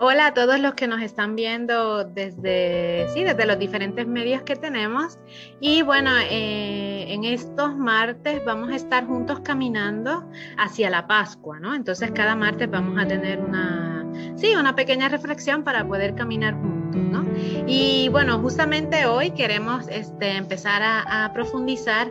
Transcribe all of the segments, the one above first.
Hola a todos los que nos están viendo desde, sí, desde los diferentes medios que tenemos. Y bueno, eh, en estos martes vamos a estar juntos caminando hacia la Pascua, ¿no? Entonces cada martes vamos a tener una, sí, una pequeña reflexión para poder caminar juntos, Y bueno, justamente hoy queremos este, empezar a, profundizar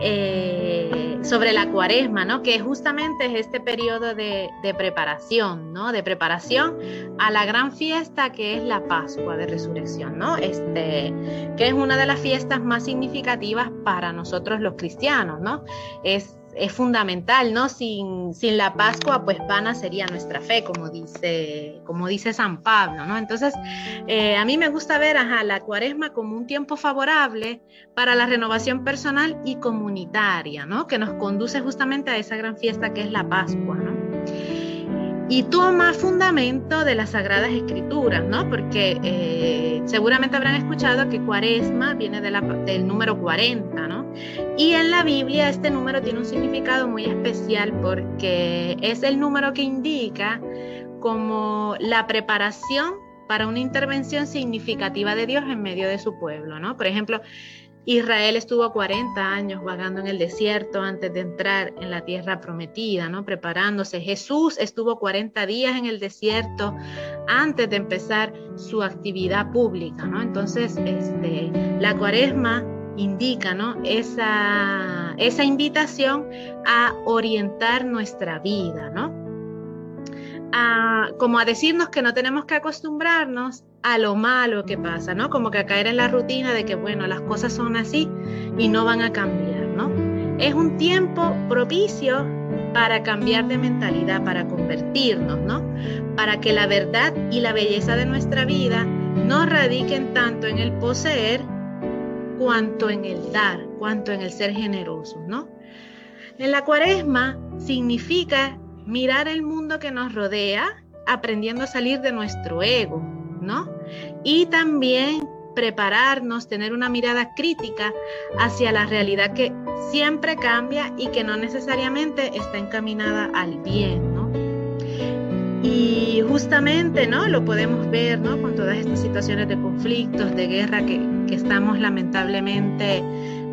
eh, sobre la cuaresma, ¿no? Que justamente es este periodo de, de preparación, ¿no? De preparación a la gran fiesta que es la Pascua de Resurrección, ¿no? Este, que es una de las fiestas más significativas para nosotros los cristianos, ¿no? Es es fundamental, ¿no? Sin, sin, la Pascua, pues vana sería nuestra fe, como dice, como dice San Pablo, ¿no? Entonces, eh, a mí me gusta ver a la cuaresma como un tiempo favorable para la renovación personal y comunitaria, ¿no? Que nos conduce justamente a esa gran fiesta que es la Pascua, ¿no? y toma fundamento de las Sagradas Escrituras, ¿no? Porque eh, seguramente habrán escuchado que cuaresma viene del número 40, ¿no? Y en la Biblia este número tiene un significado muy especial porque es el número que indica como la preparación para una intervención significativa de Dios en medio de su pueblo, ¿no? Por ejemplo, Israel estuvo 40 años vagando en el desierto antes de entrar en la tierra prometida, ¿no? Preparándose. Jesús estuvo 40 días en el desierto antes de empezar su actividad pública, ¿no? Entonces, este, la cuaresma indica, ¿no? Esa, esa invitación a orientar nuestra vida, ¿no? Como a decirnos que no tenemos que acostumbrarnos a lo malo que pasa, ¿no? Como que a caer en la rutina de que, bueno, las cosas son así y no van a cambiar, ¿no? Es un tiempo propicio para cambiar de mentalidad, para convertirnos, ¿no? Para que la verdad y la belleza de nuestra vida no radiquen tanto en el poseer cuanto en el dar, cuanto en el ser generosos, ¿no? En la cuaresma significa mirar el mundo que nos rodea, aprendiendo a salir de nuestro ego, ¿no? Y también prepararnos, tener una mirada crítica hacia la realidad que siempre cambia y que no necesariamente está encaminada al bien, ¿no? Y justamente, ¿no? Lo podemos ver, ¿no? Con todas estas situaciones de conflictos, de guerra que, que estamos lamentablemente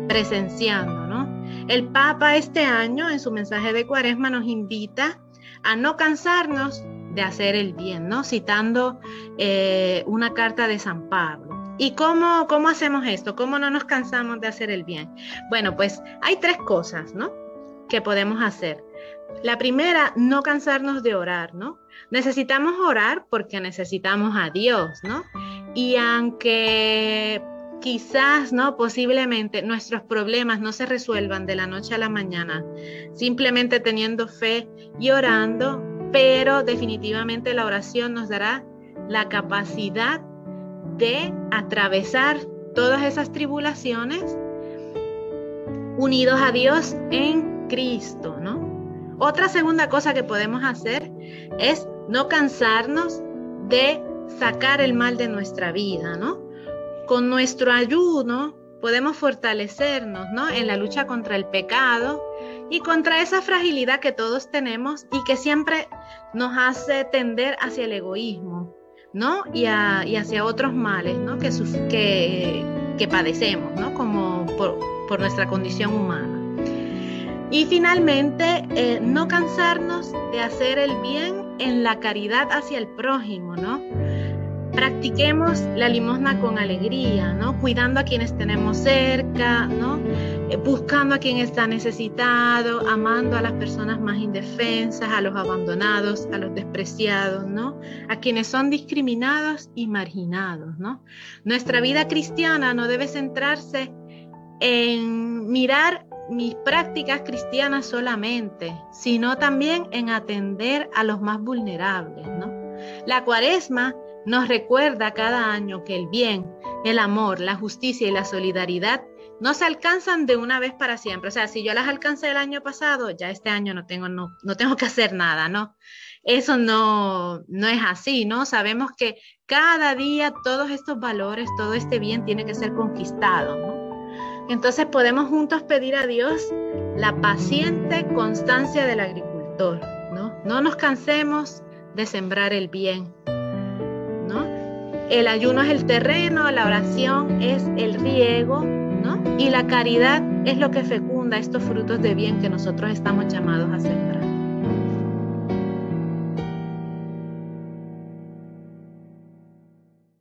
presenciando, ¿no? El Papa este año, en su mensaje de Cuaresma, nos invita a no cansarnos de hacer el bien, ¿no? Citando eh, una carta de San Pablo. ¿Y cómo, cómo hacemos esto? ¿Cómo no nos cansamos de hacer el bien? Bueno, pues hay tres cosas, ¿no? Que podemos hacer. La primera, no cansarnos de orar, ¿no? Necesitamos orar porque necesitamos a Dios, ¿no? Y aunque quizás, ¿no? Posiblemente nuestros problemas no se resuelvan de la noche a la mañana, simplemente teniendo fe y orando, pero definitivamente la oración nos dará la capacidad de atravesar todas esas tribulaciones unidos a Dios en Cristo, ¿no? Otra segunda cosa que podemos hacer es no cansarnos de sacar el mal de nuestra vida, ¿no? Con nuestro ayuno podemos fortalecernos ¿no? en la lucha contra el pecado y contra esa fragilidad que todos tenemos y que siempre nos hace tender hacia el egoísmo ¿no? y, hacia otros males ¿no? que, que, padecemos ¿no? como por, nuestra condición humana. Y finalmente, eh, no cansarnos de hacer el bien en la caridad hacia el prójimo, ¿no? Practiquemos la limosna con alegría, ¿no? Cuidando a quienes tenemos cerca, ¿no? Eh, buscando a quien está necesitado, amando a las personas más indefensas, a los abandonados, a los despreciados, ¿no? A quienes son discriminados y marginados, ¿no? Nuestra vida cristiana no debe centrarse en mirar mis prácticas cristianas solamente, sino también en atender a los más vulnerables, ¿no? La cuaresma nos recuerda cada año que el bien, el amor, la justicia y la solidaridad no se alcanzan de una vez para siempre. O sea, si yo las alcancé el año pasado, ya este año no tengo, no, no tengo que hacer nada, ¿no? Eso no, no es así, ¿no? Sabemos que cada día todos estos valores, todo este bien tiene que ser conquistado, ¿no? Entonces podemos juntos pedir a Dios la paciente constancia del agricultor, ¿no? No nos cansemos de sembrar el bien, el ayuno es el terreno, la oración es el riego, ¿no? Y la caridad es lo que fecunda estos frutos de bien que nosotros estamos llamados a sembrar.